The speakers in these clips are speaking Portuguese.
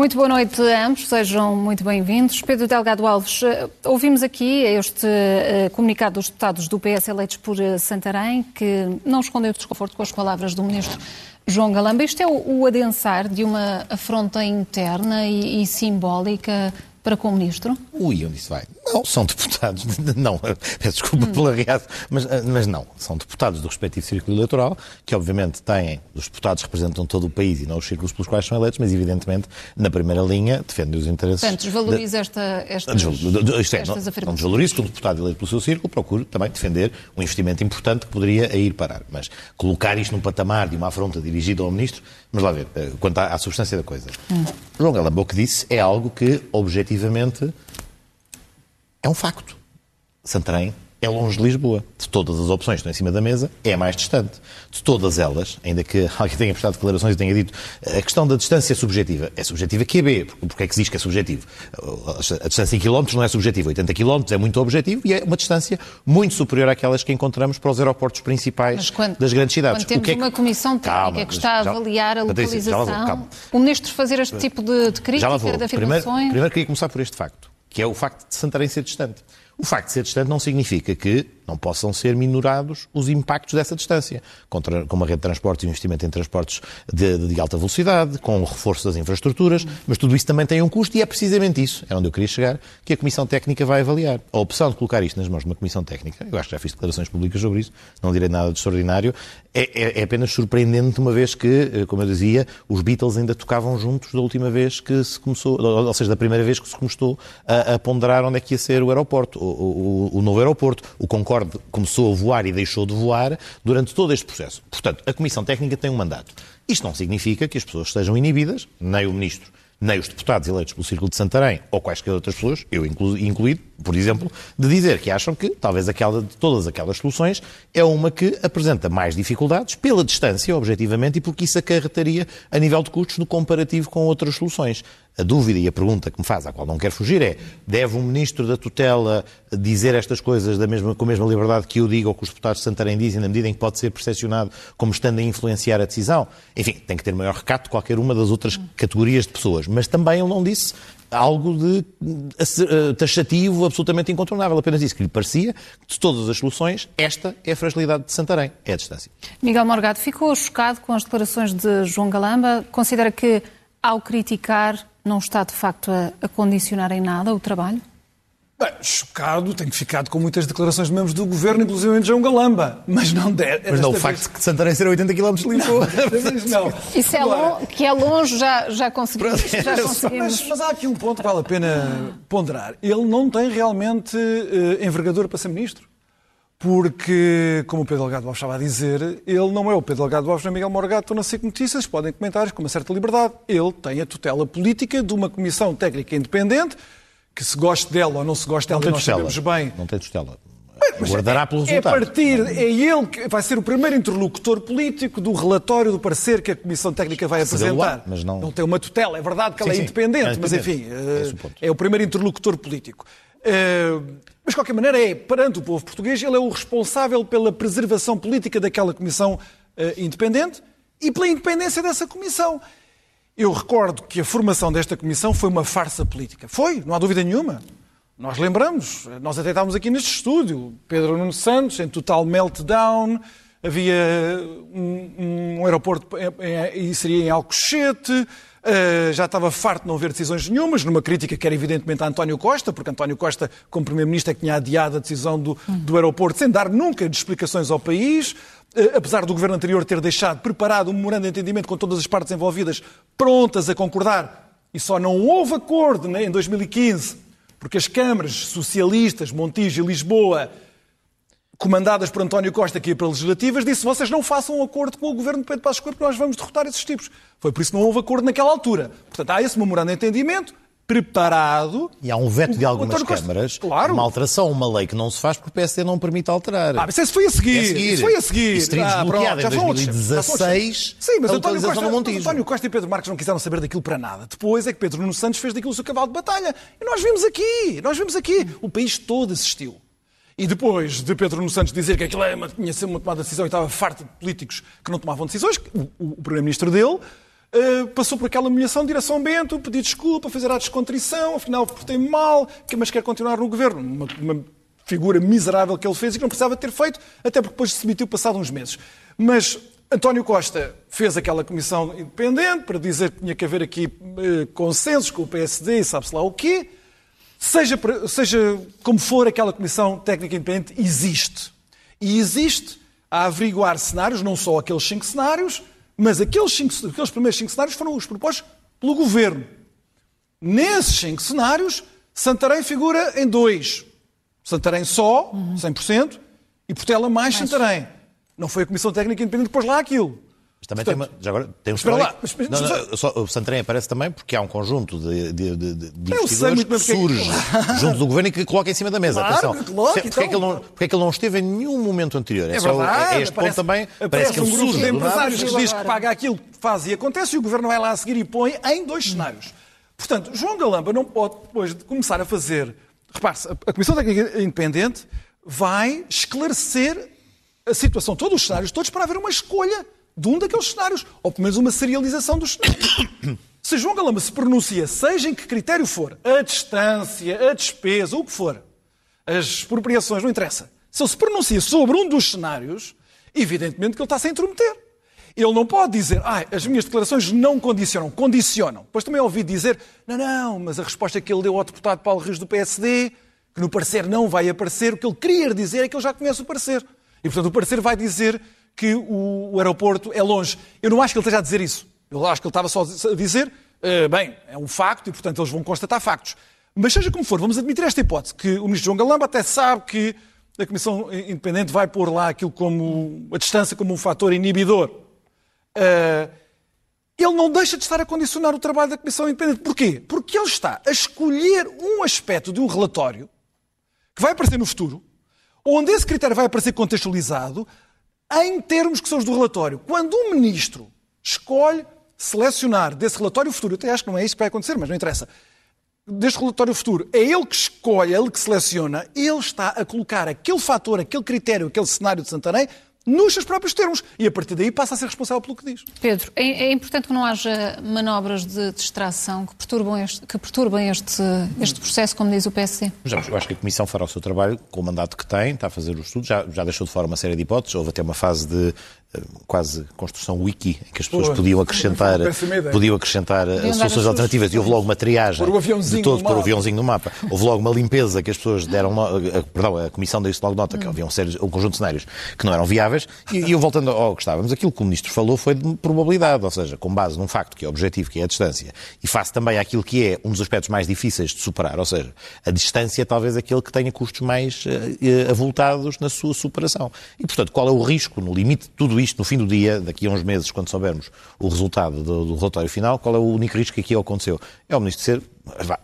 Muito boa noite a ambos, sejam muito bem-vindos. Pedro Delgado Alves, eh, ouvimos aqui este uh, comunicado dos deputados do PS eleitos por uh, Santarém, que não escondeu desconforto com as palavras do ministro João Galamba. Isto é o, o adensar de uma afronta interna e, e simbólica para com o Ministro? Ui, onde isso vai? Não, são deputados, não, peço desculpa hum. pelo arreado, mas, mas não, são deputados do respectivo círculo eleitoral, que obviamente têm, os deputados representam todo o país e não os círculos pelos quais são eleitos, mas evidentemente, na primeira linha, defendem os interesses... Portanto, desvaloriza de, esta, estas, isto é, estas não, não desvalorizo que um deputado eleito pelo seu círculo procure também defender um investimento importante que poderia ir parar, mas colocar isto num patamar de uma afronta dirigida ao Ministro, vamos lá ver, eh, quanto à, à substância da coisa. Hum. João Galambou que disse é algo que, objetivamente, é um facto. Santarém é longe de Lisboa. De todas as opções que estão em cima da mesa, é mais distante. De todas elas, ainda que alguém tenha prestado declarações e tenha dito a questão da distância é subjetiva. É subjetiva que é B. Porque é que se diz que é subjetivo? A distância em quilómetros não é subjetiva. 80 quilómetros é muito objetivo e é uma distância muito superior àquelas que encontramos para os aeroportos principais quando, das grandes cidades. Quando temos é que... uma comissão técnica calma, que está a avaliar a localização, já, o Ministro fazer este tipo de, de crítica, de afirmações... Primeiro, primeiro queria começar por este facto, que é o facto de Santarém ser distante. O facto de ser distante não significa que não possam ser minorados os impactos dessa distância, com uma rede de transportes e investimento em transportes de, de, alta velocidade, com o reforço das infraestruturas, mas tudo isso também tem um custo e é precisamente isso, é onde eu queria chegar, que a Comissão Técnica vai avaliar. A opção de colocar isto nas mãos de uma Comissão Técnica, eu acho que já fiz declarações públicas sobre isso, não direi nada de extraordinário, é, é, é apenas surpreendente uma vez que, eh, como eu dizia, os Beatles ainda tocavam juntos da última vez que se começou, ou seja, da primeira vez que se começou a, a ponderar onde é que ia ser o aeroporto, o, o, o novo aeroporto. O Concorde começou a voar e deixou de voar durante todo este processo. Portanto, a Comissão Técnica tem um mandato. Isto não significa que as pessoas estejam inibidas, nem o Ministro nem os deputados eleitos pelo Círculo de Santarém ou quaisquer outras pessoas, eu inclu, incluído, por exemplo, de dizer que acham que talvez aquela de todas aquelas soluções é uma que apresenta mais dificuldades pela distância, objetivamente, e porque isso acarretaria a nível de custos no comparativo com outras soluções. A dúvida e a pergunta que me faz, à qual não quero fugir, é: deve um ministro da tutela dizer estas coisas da mesma, com a mesma liberdade que eu digo ou que os deputados de Santarém dizem, na medida em que pode ser percepcionado como estando a influenciar a decisão? Enfim, tem que ter maior recato de qualquer uma das outras categorias de pessoas. Mas também ele não disse algo de uh, taxativo absolutamente incontornável. Apenas disse que lhe parecia de todas as soluções, esta é a fragilidade de Santarém, é a distância. Miguel Morgado, ficou chocado com as declarações de João Galamba? Considera que, ao criticar, não está de facto a condicionar em nada o trabalho? Bem, chocado, tenho ficado com muitas declarações de membros do governo, inclusive de João Galamba, mas não der. Mas não, o facto vez... de Santarém ser 80 km de Lisboa. Não, não. Isso é longe, que é longe, já, já conseguimos. Já conseguimos. Mas, mas, há aqui um ponto que vale a pena ponderar. Ele não tem realmente uh, envergadura para ser ministro. Porque, como o Pedro Delgado Alves estava a dizer, ele não é o Pedro Delgado Alves nem Miguel Morgado, estão na SIC Notícias, podem comentar com uma certa liberdade. Ele tem a tutela política de uma comissão técnica independente, que se goste dela ou não se goste dela, nós sabemos bem. Não tem tutela. Guardará pelo resultado. É a partir, é ele que vai ser o primeiro interlocutor político do relatório, do parecer que a Comissão Técnica vai apresentar. mas não... não tem uma tutela, é verdade que sim, ela é independente, é mas enfim, é, é, o primeiro interlocutor político. Uh, mas, de qualquer maneira, é, perante o povo português, ele é o responsável pela preservação política daquela Comissão uh, independente e pela independência dessa Comissão. Eu recordo que a formação desta Comissão foi uma farsa política. Foi, não há dúvida nenhuma. Nós lembramos, nós até estávamos aqui neste estúdio, Pedro Nuno Santos, em total meltdown, havia um, um aeroporto e seria em Alcochete, uh, já estava farto de não haver decisões nenhumas, numa crítica que era evidentemente a António Costa, porque António Costa, como Primeiro-Ministro, é que tinha adiado a decisão do, do aeroporto, sem dar nunca de explicações ao país, uh, apesar do governo anterior ter deixado preparado um memorando de entendimento com todas as partes envolvidas prontas a concordar, e só não houve acordo né, em 2015 porque as câmaras socialistas, Montijo e Lisboa, comandadas por António Costa, ia para legislativas, disse vocês não façam um acordo com o governo de Pedro Passos Coelho, porque nós vamos derrotar esses tipos. Foi por isso que não houve acordo naquela altura. Portanto, há esse memorando de entendimento, preparado. E há um veto de algumas câmaras, claro. uma alteração, uma lei que não se faz porque o PSD não permite alterar. Ah, mas isso foi a seguir. É a seguir. Isso foi a seguir. Isso teria ah, desbloqueado em 2016 Sim, mas António Costa. António Costa e Pedro Marques não quiseram saber daquilo para nada. Depois é que Pedro Nuno Santos fez daquilo o seu cavalo de batalha. E nós vimos aqui, nós vimos aqui. O país todo assistiu. E depois de Pedro Nuno Santos dizer que aquilo é uma, tinha sido uma tomada de decisão e estava farto de políticos que não tomavam decisões, o, o, Primeiro-Ministro dele Uh, passou por aquela humilhação de direção Bento, pediu desculpa, fez a descontrição, afinal portei-me mal, mas quer continuar no governo. Uma, uma, figura miserável que ele fez e que não precisava ter feito, até porque depois se demitiu passado uns meses. Mas António Costa fez aquela comissão independente para dizer que tinha que haver aqui uh, consensos com o PSD e sabe-se lá o quê. Seja, seja como for, aquela comissão técnica independente existe. E existe a averiguar cenários, não só aqueles cinco cenários, mas aqueles, cinco, aqueles primeiros cinco cenários foram os propostos pelo governo. Nesses cinco cenários, Santarém figura em dois. Santarém só, 100%, e Portela mais, mais. Santarém. Não foi a Comissão Técnica Independente que pôs lá aquilo. Mas também Portanto, tem uma, já agora tem um espera lá, mas, mas, não, não, só, o Santarém aparece também porque há um conjunto de, de, de, de investidores que surge que... junto do governo e que coloca em cima da mesa. Claro, Atenção. Que coloca, porque, então... é que ele não, porque é que ele não esteve em nenhum momento anterior? É, é, verdade, é este ponto também. Parece que ele um surge. de empresários que diz que paga aquilo que faz e acontece e o governo vai lá a seguir e põe em dois cenários. Portanto, João Galamba não pode, depois de começar a fazer. Repare-se, a Comissão Técnica Independente vai esclarecer a situação, todos os cenários, todos para haver uma escolha de um daqueles cenários, ou pelo menos uma serialização dos cenários. Se João Galamba se pronuncia, seja em que critério for, a distância, a despesa, o que for, as expropriações, não interessa. Se ele se pronuncia sobre um dos cenários, evidentemente que ele está-se a intrometer. Ele não pode dizer, ah, as minhas declarações não condicionam, condicionam. Depois também ouvi dizer, não, não, mas a resposta que ele deu ao deputado Paulo Rios do PSD, que no parecer não vai aparecer, o que ele queria dizer é que ele já conhece o parecer. E, portanto, o parecer vai dizer que o, o, aeroporto é longe. Eu não acho que ele esteja a dizer isso. Eu acho que ele estava só a dizer, uh, bem, é um facto e, portanto, eles vão constatar factos. Mas seja como for, vamos admitir esta hipótese, que o ministro João Galamba até sabe que a Comissão Independente vai pôr lá aquilo como a distância como um fator inibidor. Uh, ele não deixa de estar a condicionar o trabalho da Comissão Independente. Porquê? Porque ele está a escolher um aspecto de um relatório que vai aparecer no futuro, onde esse critério vai aparecer contextualizado, em termos que são os do relatório. Quando um ministro escolhe selecionar desse relatório futuro, eu até acho que não é isso que vai acontecer, mas não interessa, deste relatório futuro, é ele que escolhe, é ele que seleciona, ele está a colocar aquele fator, aquele critério, aquele cenário de Santarém nos seus próprios termos. E a partir daí passa a ser responsável pelo que diz. Pedro, é, é importante que não haja manobras de distração que perturbem este, que perturbem este, este processo, como diz o PSD. Já, eu acho que a Comissão fará o seu trabalho com o mandato que tem, está a fazer o estudo, já, já deixou de fora uma série de hipóteses, houve até uma fase de quase construção wiki, em que as pessoas podiam acrescentar, podiam acrescentar podiam soluções alternativas. E houve logo uma triagem de todo por o aviãozinho no mapa. Houve logo uma limpeza que as pessoas deram, perdão, a Comissão disse logo nota que havia um, sério, um conjunto de cenários que não eram viáveis. E, e eu voltando ao que estávamos, aquilo que o Ministro falou foi de probabilidade, ou seja, com base num facto que é objetivo, que é a distância, e face também àquilo que é um dos aspectos mais difíceis de superar, ou seja, a distância talvez aquele que tenha custos mais uh, avultados na sua superação. E, portanto, qual é o risco, no limite de tudo isto, no fim do dia, daqui a uns meses, quando soubermos o resultado do, do relatório final, qual é o único risco que aqui aconteceu? É o Ministro ser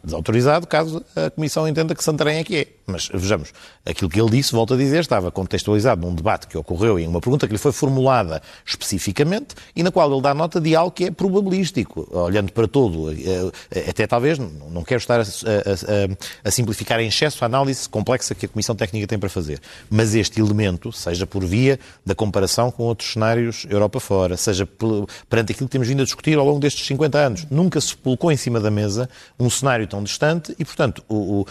desautorizado caso a Comissão entenda que Santarém é que é. Mas vejamos, aquilo que ele disse, volto a dizer, estava contextualizado num debate que ocorreu em uma pergunta que lhe foi formulada especificamente e na qual ele dá nota de algo que é probabilístico, olhando para todo. Eh, eh, até talvez, não quero estar a, a, a simplificar em excesso a análise complexa que a Comissão Técnica tem para fazer, mas este elemento, seja por via da comparação com outros cenários Europa fora, seja perante aquilo que temos vindo a discutir ao longo destes 50 anos, nunca se colocou em cima da mesa um cenário tão distante e, portanto, o, o,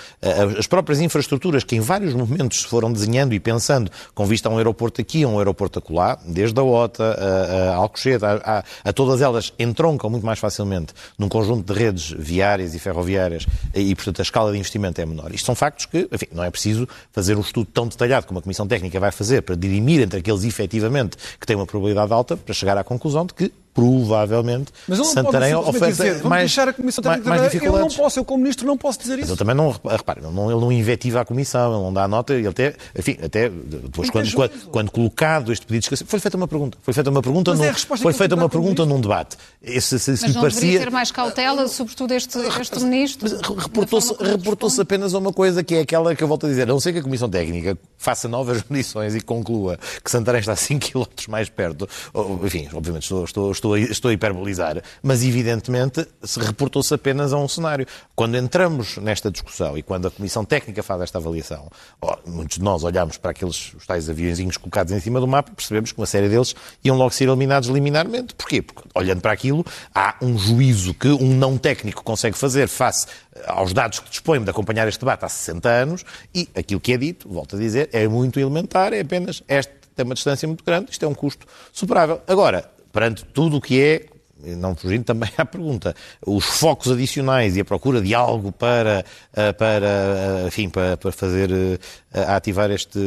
as próprias infraestruturas que em vários momentos se foram desenhando e pensando com vista a um aeroporto aqui, a um aeroporto acolá, desde a OTA, a, a Alcochete, a, a, a, todas elas entroncam muito mais facilmente num conjunto de redes viárias e ferroviárias e, portanto, a escala de investimento é menor. Isto são factos que, enfim, não é preciso fazer um estudo tão detalhado como a Comissão Técnica vai fazer para dirimir entre aqueles efetivamente que têm uma probabilidade alta para chegar à conclusão de que provavelmente Mas Santarém pode oferta dizer, vamos mais, deixar a Comissão mais, mais trabalhar. Eu não dificuldades. posso, eu como Ministro não posso dizer Mas isso. ele também não, repare, ele não, ele não invetiva a Comissão, ele não dá nota, ele até, enfim, até depois, quando, quando, quando colocado este pedido de esclarecimento, foi feita uma pergunta, foi feita uma pergunta, Mas é num, resposta foi feita uma pergunta num debate. Esse, se, se Mas lhe não parecia, deveria ter mais cautela, sobretudo este, este ministro? mas reportou-se reportou apenas a uma coisa que é aquela que eu volto a dizer. A não ser que a Comissão Técnica faça novas medições e conclua que Santarém está 5 km mais perto. ou, Enfim, obviamente estou, estou, estou, a, estou a hiperbolizar, mas evidentemente se reportou-se apenas a um cenário. Quando entramos nesta discussão e quando a Comissão Técnica faz esta avaliação, ó, muitos de nós olhamos para aqueles os tais aviãozinhos colocados em cima do mapa e percebemos que uma série deles iam logo ser eliminados liminarmente. Porquê? Porque olhando para aquilo, há um juízo que um não técnico consegue fazer face aos dados que dispõe de acompanhar este debate há 60 anos e aquilo que é dito, volto a dizer, é muito elementar, é apenas este tem uma distância muito grande, isto é um custo superável. Agora, perante tudo o que é não fugindo também à pergunta, os focos adicionais e a procura de algo para, eh, para, eh, enfim, para, para fazer, eh, ativar este,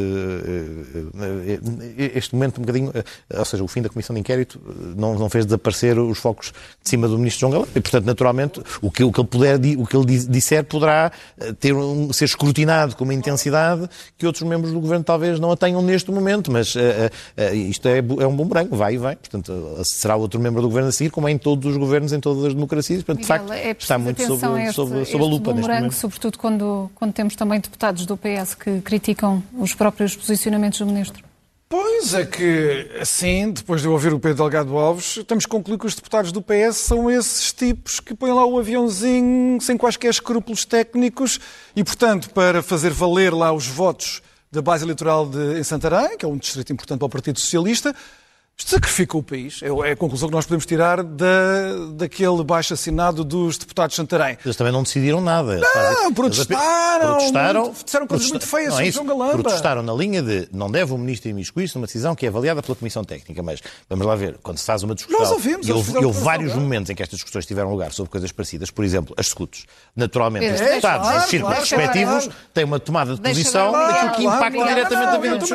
este momento um bocadinho, ou seja, o fim da comissão de inquérito não, não fez desaparecer os focos de cima do ministro João Galamba e, portanto, naturalmente, o que, o que ele puder, o que ele di- disser poderá ter um, ser escrutinado com uma intensidade que outros membros do governo talvez não a tenham neste momento, mas isto é, é um bumerangue, vai e vem, portanto, será outro membro do governo a seguir, como é em todos os governos, em todas as democracias, portanto, de Miguel, facto, é está muito sob, a este, sob, sob a lupa neste momento. sobretudo quando, quando temos também deputados do PS que criticam os próprios posicionamentos do Ministro. Pois é que, assim, depois de eu ouvir o Pedro Delgado Alves, temos que concluir que os deputados do PS são esses tipos que põem lá o aviãozinho sem quaisquer escrúpulos técnicos e, portanto, para fazer valer lá os votos da base eleitoral de, em Santarém, que é um distrito importante para o Partido Socialista, sacrifica o país. É é a conclusão que nós podemos tirar da, daquele baixo assinado dos deputados de Santarém. Eles também não decidiram nada. Não, protestaram, protestaram, muito- disseram coisas muito feias não é isso. Protestaram na linha de não deve o ministro imiscuir-se numa decisão que é avaliada pela Comissão Técnica. Mas vamos lá ver, quando se faz uma discussão. Nós ouvimos, e houve, e houve vários é? momentos em que estas discussões tiveram lugar sobre coisas parecidas. Por exemplo, as escutas. Naturalmente, É, os deputados claro, dos círculos claro, respectivos claro. têm uma tomada de posição daquilo que impacta claro. diretamente Não, a vida dos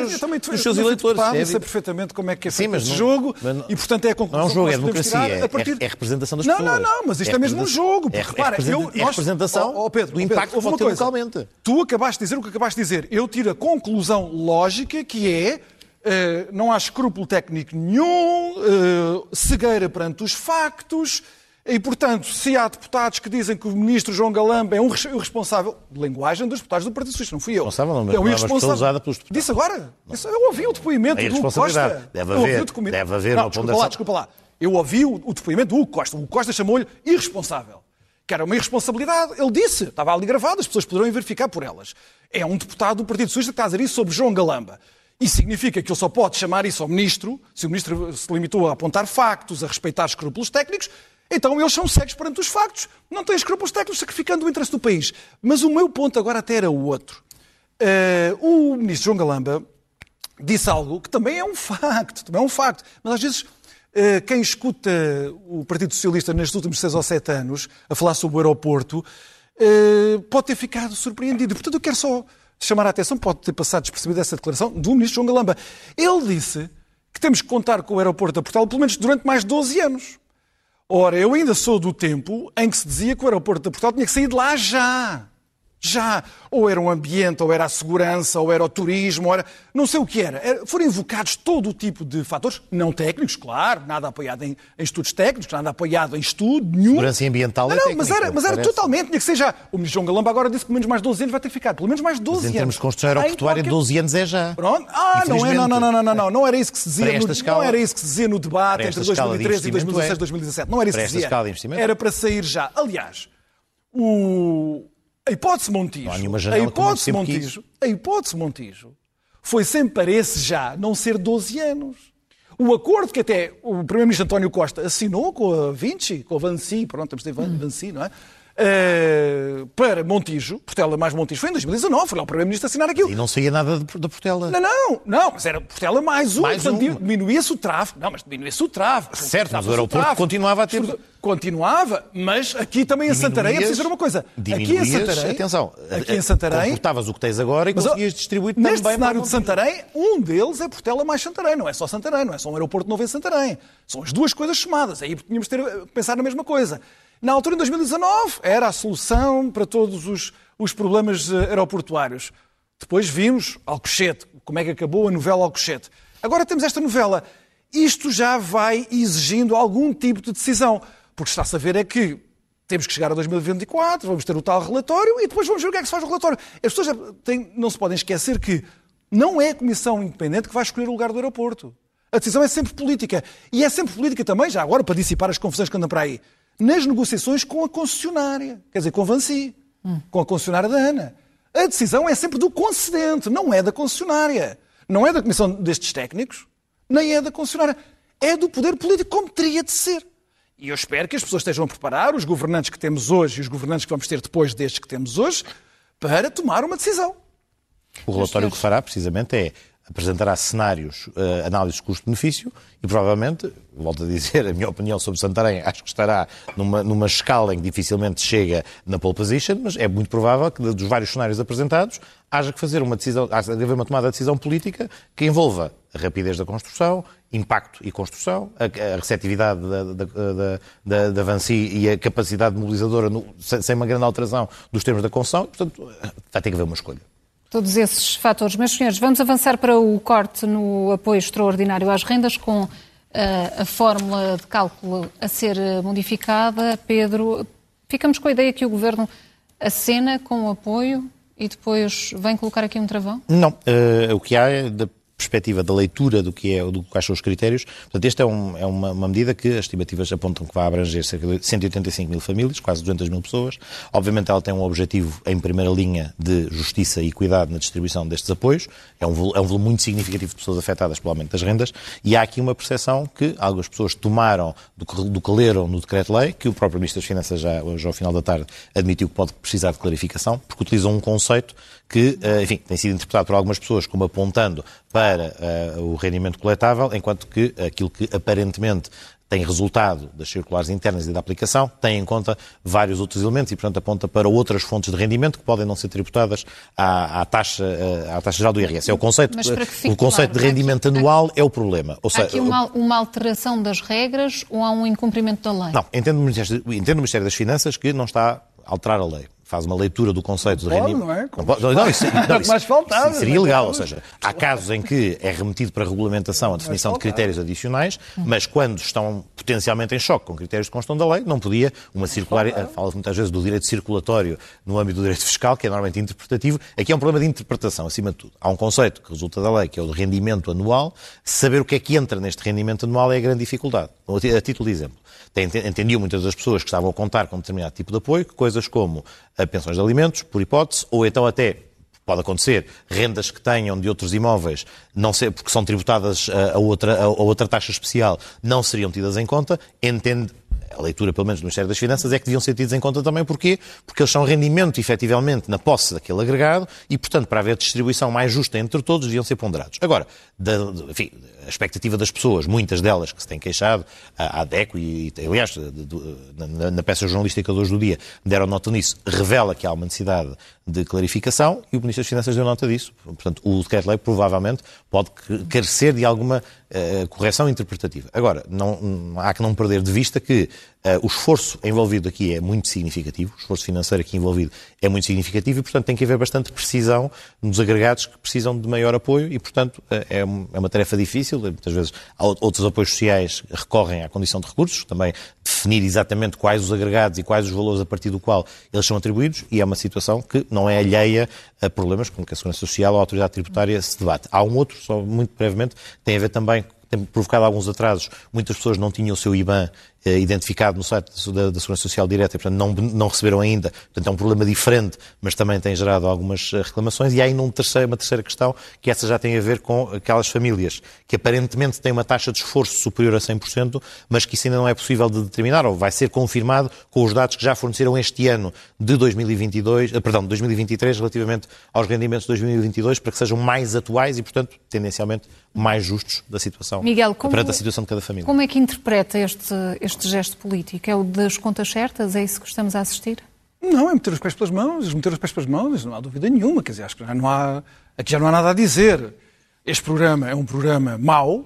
seus, eleitores. É eu sei perfeitamente como é que é Sim, feito mas não- jogo não- e, portanto, é a Não conclusão é um que jogo, é democracia. É, partir... é, é representação das não, pessoas. Não, não, mas isto é, mesmo um jogo. É, repara, representa- eu, é nós- representação Ó, ó, Pedro, do Pedro, impacto que uma pode ter localmente. Tu acabaste de dizer o que acabaste de dizer. Eu tiro a conclusão lógica que é eh, não há escrúpulo técnico nenhum, eh, cegueira perante os factos, e, portanto, se há deputados que dizem que o ministro João Galamba é um res- o responsável, linguagem dos deputados do Partido Socialista, não fui eu. Responsável não, mas é um é expressão irresponsável. usada pelos deputados. Disse agora. Eu ouvi o depoimento É do Hugo. Costa. Deve Eu ouvi haver- o depoimento- deve haver não, uma desculpa lá, desculpa lá. Eu ouvi o, o depoimento do Hugo Costa. O Hugo Costa chamou-lhe irresponsável. Que era uma irresponsabilidade. Ele disse, estava ali gravado, as pessoas poderão ir verificar por elas. É um deputado do Partido Socialista que está a dizer isso sobre João Galamba. Isso significa que ele só pode chamar isso ao ministro, se o ministro se limitou a apontar factos, a respeitar escrúpulos técnicos, então eles são cegos perante os factos. Não têm escrúpulos técnicos, sacrificando o interesse do país. Mas o meu ponto agora até era o outro. Eh, o ministro João Galamba disse algo que também é um facto, também é um facto. Mas às vezes eh, quem escuta o Partido Socialista nestes últimos seis ou sete anos a falar sobre o aeroporto eh, pode ter ficado surpreendido. Portanto, eu quero só chamar a atenção, pode ter passado despercebida essa declaração do ministro João Galamba. Ele disse que temos que contar com o aeroporto da Portugal pelo menos durante mais 12 anos. Ora, eu ainda sou do tempo em que se dizia que o aeroporto da Portugal tinha que sair de lá já. Já. Ou era o ambiente, ou era a segurança, ou era o turismo, ou era. Não sei o que era. Era- Foram invocados todo o tipo de fatores, não técnicos, claro, nada apoiado em, em estudos técnicos, nada apoiado em estudo nenhum. Segurança ambiental não, é não, técnico, mas era, mas era parece. totalmente, tinha que ser já. O ministro João Galamba agora disse que pelo menos mais 12 anos vai ter que ficar. Pelo menos mais 12 Mas em anos. termos de construção aeroportuária, Em qualquer- 12 anos é já. Pronto. Ah, não é, não, não, não, não, não, não, não era isso que se dizia, no, escala- não era isso que se dizia no debate entre esta escala de 2013 e investimento 2016, é. 2017. Não era isso que se dizia. Era para sair já. Aliás, o... a hipótese Montijo, a hipótese. Montijo, a hipótese Montijo foi sempre para esse já não ser 12 anos. O acordo que até o Primeiro-Ministro António Costa assinou com a Vinci, com a Vanci, pronto, temos de Vanci, não é? Uh, para Montijo, Portela mais Montijo, foi em 2019, foi lá o Primeiro-Ministro assinar aquilo. E não saía nada da Portela. Não, não, não, mas era Portela mais um, mais portanto, diminuía-se o tráfego. Não, mas diminuía-se o tráfego. Certo, mas o aeroporto continuava a ter... Continuava, mas aqui também em Santarém, é preciso dizer uma coisa. Aqui em Santarém, atenção, aqui em Santarém, comportavas o que tens agora e conseguias distribuir também Neste cenário de Santarém, um deles é Portela mais Santarém, não é só Santarém, não é só um aeroporto novo em Santarém. São as duas coisas somadas, aí tínhamos de ter, pensar na mesma coisa. Na altura, em 2019, era a solução para todos os, os problemas eh, aeroportuários. Depois vimos Alcochete, como é que acabou a novela Alcochete. Agora temos esta novela. Isto já vai exigindo algum tipo de decisão. Porque está-se a ver é que temos que chegar a 2024, vamos ter o tal relatório e depois vamos ver o que é que se faz no relatório. As pessoas têm, não se podem esquecer que não é a Comissão Independente que vai escolher o lugar do aeroporto. A decisão é sempre política. E é sempre política também, já agora, para dissipar as confusões que andam para aí, nas negociações com a concessionária. Quer dizer, com a Vansi, hum. com a concessionária da ANA. A decisão é sempre do concedente, não é da concessionária. Não é da comissão destes técnicos, nem é da concessionária. É do poder político, como teria de ser. E eu espero que as pessoas estejam a preparar, os governantes que temos hoje e os governantes que vamos ter depois destes que temos hoje, para tomar uma decisão. O relatório que fará, precisamente, é apresentará cenários, uh, análises custo-benefício e provavelmente, volto a dizer, a minha opinião sobre Santarém, acho que estará numa, numa escala em que dificilmente chega na pole position, mas é muito provável que dos vários cenários apresentados haja que fazer uma decisão, haja de haver uma tomada de decisão política que envolva a rapidez da construção, impacto e construção, a, a receptividade da, da, da, da, da Vansi e a capacidade mobilizadora no, sem uma grande alteração dos termos da construção, portanto, vai ter que haver uma escolha todos esses fatores. Meus senhores, vamos avançar para o corte no apoio extraordinário às rendas com uh, a fórmula de cálculo a ser modificada. Pedro, ficamos com a ideia que o Governo acena com o apoio e depois vem colocar aqui um travão? Não. Uh, o que há é, perspectiva da leitura do que é, do quais são os critérios. Portanto, esta é, um, é uma, uma, medida que as estimativas apontam que vai abranger cerca de 185 mil famílias, quase 200 mil pessoas. Obviamente, ela tem um objetivo em primeira linha de justiça e equidade na distribuição destes apoios. É um, é um volume muito significativo de pessoas afetadas pelo aumento das rendas e há aqui uma percepção que algumas pessoas tomaram do que, do que leram no decreto-lei, que o próprio Ministro das Finanças já hoje ao final da tarde admitiu que pode precisar de clarificação, porque utilizam um conceito que, eh, enfim, tem sido interpretado por algumas pessoas como apontando para uh, o rendimento coletável, enquanto que aquilo que aparentemente tem resultado das circulares internas e da aplicação, tem em conta vários outros elementos e, portanto, aponta para outras fontes de rendimento que podem não ser tributadas à, à taxa, eh, à taxa geral do IRS. É o conceito, o conceito claro, de rendimento aqui, anual é o problema. Ou há seja, aqui uma, uma, alteração das regras ou há um incumprimento da lei? Não, entendo o Ministério das Finanças que não está a alterar a lei faz uma leitura do conceito não de rendimento. Não, é? não, pode, não, isso, não, isso, faltava, isso seria ilegal. Ou seja, há casos em que é remetido para regulamentação a definição de critérios adicionais, mas quando estão potencialmente em choque com critérios de constão da lei, não podia uma circular. Fala-se muitas vezes do direito circulatório no âmbito do direito fiscal, que é normalmente interpretativo. Aqui é um problema de interpretação, acima de tudo. Há um conceito que resulta da lei, que é o de rendimento anual. Saber o que é que entra neste rendimento anual é a grande dificuldade. A título de exemplo entendiam muitas das pessoas que estavam a contar com determinado tipo de apoio, coisas como pensões de alimentos, por hipótese, ou então até pode acontecer, rendas que tenham de outros imóveis, não ser, porque são tributadas a, outra, a, outra taxa especial, não seriam tidas em conta, entende, a leitura, pelo menos do Ministério das Finanças, é que deviam ser tidos em conta também. Porquê? Porque eles são rendimento, efetivamente, na posse daquele agregado e, portanto, para haver distribuição mais justa entre todos, deviam ser ponderados. Agora, da, enfim, a expectativa das pessoas, muitas delas que se têm queixado, a ADECO e, aliás, na, na peça jornalística de hoje do dia, deram nota nisso, revela que há uma necessidade de clarificação e o Ministro das Finanças deu nota disso. Portanto, o decreto-lei provavelmente pode carecer de alguma uh, correção interpretativa. Agora, não, há que não perder de vista que o esforço envolvido aqui é muito significativo, o esforço financeiro aqui envolvido é muito significativo e, portanto, tem que haver bastante precisão nos agregados que precisam de maior apoio e, portanto, uh, é, é, uma tarefa difícil. Muitas vezes outros apoios sociais recorrem à condição de recursos, também definir exatamente quais os agregados e quais os valores a partir do qual eles são atribuídos e é uma situação que não é alheia a problemas com que a Segurança Social ou a Autoridade Tributária se debate. Há um outro, só muito brevemente, tem a ver também tem provocado alguns atrasos. Muitas pessoas não tinham o seu IBAN eh, identificado no site da, da Segurança Social Direta e, portanto, não, não receberam ainda. Portanto, é um problema diferente, mas também tem gerado algumas eh, reclamações. E há ainda um terceiro, uma terceira questão, que essa já tem a ver com aquelas famílias que aparentemente têm uma taxa de esforço superior a 100%, mas que isso ainda não é possível de determinar, ou vai ser confirmado com os dados que já forneceram este ano de 2022, eh, perdão, de 2023, relativamente aos rendimentos de 2022, para que sejam mais atuais e, portanto, tendencialmente mais justos da situação, Miguel, como, perante a situação de cada família. Como é que interpreta este, este gesto político? É o das contas certas? É isso que estamos a assistir? Não, é meter os pés pelas mãos, meter os pés pelas mãos, não há dúvida nenhuma. Quer dizer, acho que já não há, aqui já não há nada a dizer. Este programa é um programa mau,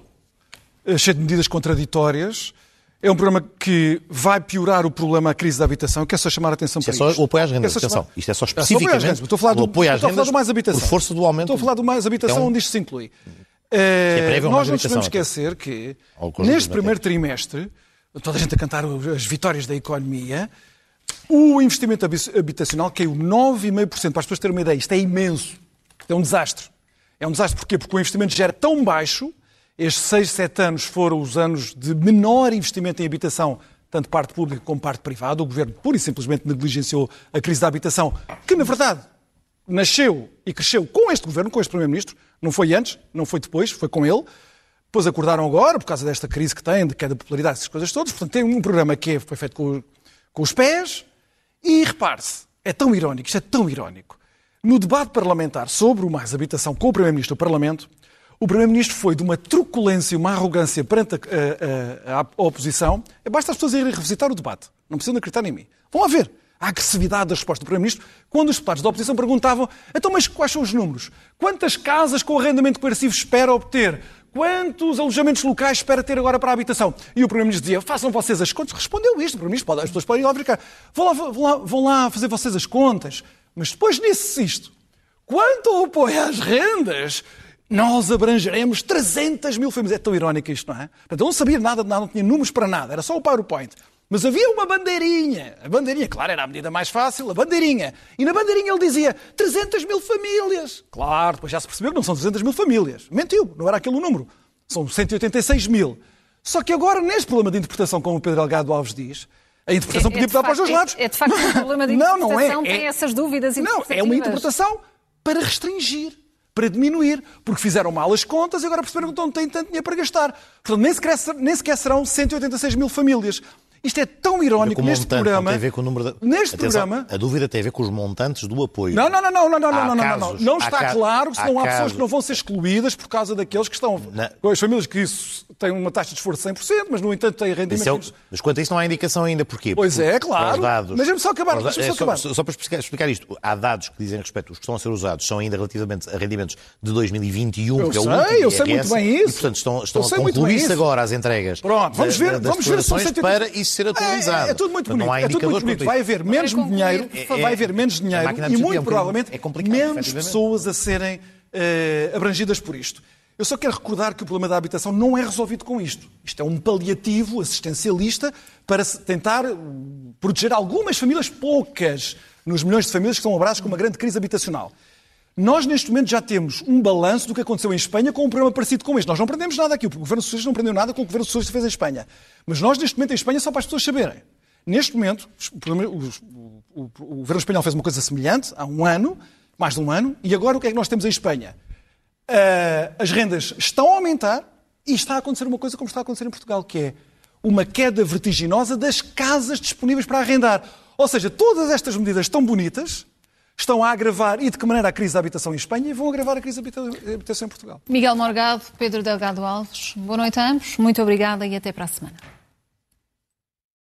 eh, cheio de medidas contraditórias, é um programa que vai piorar o problema, a crise da habitação. Quero só chamar a atenção isto para é isto. só o apoio às rendas. Atenção, chamar... isto é só especificamente é só estou a falar do, o apoio às estou a falar rendas do mais habitação. por força do aumento. Estou a falar do mais habitação, é um... onde isto se inclui. É nós não devemos esquecer que, neste primeiro trimestre, toda a gente a cantar as vitórias da economia, o investimento habitacional caiu 9,5%. Para as pessoas terem uma ideia, isto é imenso. É um desastre. É um desastre porquê? Porque o investimento já era tão baixo, estes 6, 7 anos foram os anos de menor investimento em habitação, tanto parte pública como parte privada. O governo pura e simplesmente negligenciou a crise da habitação, que na verdade nasceu e cresceu com este governo, com este primeiro-ministro. Não foi antes, não foi depois, foi com ele. Depois acordaram agora, por causa desta crise que tem, de queda de popularidade, essas coisas todas. Portanto, tem um programa que foi feito com, com os pés. E repare-se, é tão irónico, isto é tão irónico. No debate parlamentar sobre o mais habitação com o Primeiro-Ministro do Parlamento, o Primeiro-Ministro foi de uma truculência, uma arrogância perante a, a, a, a oposição. Basta as pessoas irem revisitar o debate. Não precisam acreditar em mim. Vão lá ver a agressividade da resposta do Primeiro-Ministro quando os deputados da oposição perguntavam então, mas quais são os números? Quantas casas com arrendamento coercivo espera obter? Quantos alojamentos locais espera ter agora para a habitação? E o Primeiro-Ministro dizia, façam vocês as contas. Respondeu isto, o Primeiro-Ministro, as pessoas podem ir lá verificar. Vão lá, vão, lá, vão lá fazer vocês as contas. Mas depois disse isto. Quanto ao apoio às rendas, nós abrangeremos 300 mil famílias. É tão irónico isto, não é? Portanto, eu não sabia nada de nada, não tinha números para nada, era só o PowerPoint. Mas havia uma bandeirinha. A bandeirinha, claro, era a medida mais fácil, a bandeirinha. E na bandeirinha ele dizia 300 mil famílias. Claro, depois já se percebeu que não são 300 mil famílias. Mentiu, não era aquele o número. São 186 mil. Só que agora, neste problema de interpretação, como o Pedro Delgado Alves diz, a interpretação é, podia é para os dois lados. É, é, de facto um problema de interpretação, não, não é, tem é, essas dúvidas Não, é uma interpretação para restringir para diminuir, porque fizeram mal as contas e agora perceberam que não têm tanto dinheiro para gastar. Portanto, nem sequer, nem sequer serão 186 mil famílias. Isto é tão irónico neste montante, programa. Tem a ver com o número de... Neste Atenção, programa. A dúvida tem a ver com os montantes do apoio. Não, não, não, não, não, não, não, não, não, não. Não está há claro se não há, há pessoas que não vão ser excluídas por causa daqueles que estão. Não. As famílias que isso têm uma taxa de esforço de 100%, mas no entanto têm rendimentos. É o... Mas quanto a isso não há indicação ainda. Porquê? Pois Porque é, claro. Dados... Mas deixa-me só acabar. Deixa é, só, acabar. Só, só, para explicar, explicar, isto, há dados que dizem respeito, os que estão a ser usados são ainda relativamente a rendimentos de 2021, eu que é o sei, último Eu sei muito bem isso. E, portanto, estão, estão a concluir-se agora as entregas. Pronto, vamos ver, vamos ver se para isso ser atualizado. É, é tudo muito bonito. É tudo muito bonito. Vai haver menos dinheiro, vai haver menos dinheiro e muito provavelmente menos pessoas a serem abrangidas por isto. Eu só quero recordar que o problema da habitação não é resolvido com isto. Isto é um paliativo assistencialista para tentar proteger algumas famílias, poucas, nos milhões de famílias que estão abraçadas com uma grande crise habitacional. Nós, neste momento, já temos um balanço do que aconteceu em Espanha com um problema parecido com este. Nós não aprendemos nada aqui. O governo socialista não aprendeu nada com o que o governo socialista fez em Espanha. Mas nós, neste momento, em Espanha, só para as pessoas saberem. Neste momento, o, o, o, o governo espanhol fez uma coisa semelhante há um ano, mais de um ano, e agora o que é que nós temos em Espanha? Uh, as rendas estão a aumentar e está a acontecer uma coisa como está a acontecer em Portugal, que é uma queda vertiginosa das casas disponíveis para arrendar. Ou seja, todas estas medidas tão bonitas estão a agravar, e de que maneira, a crise da habitação em Espanha e vão agravar a crise da habitação em Portugal. Miguel Morgado, Pedro Delgado Alves, boa noite a ambos, muito obrigada e até para a semana.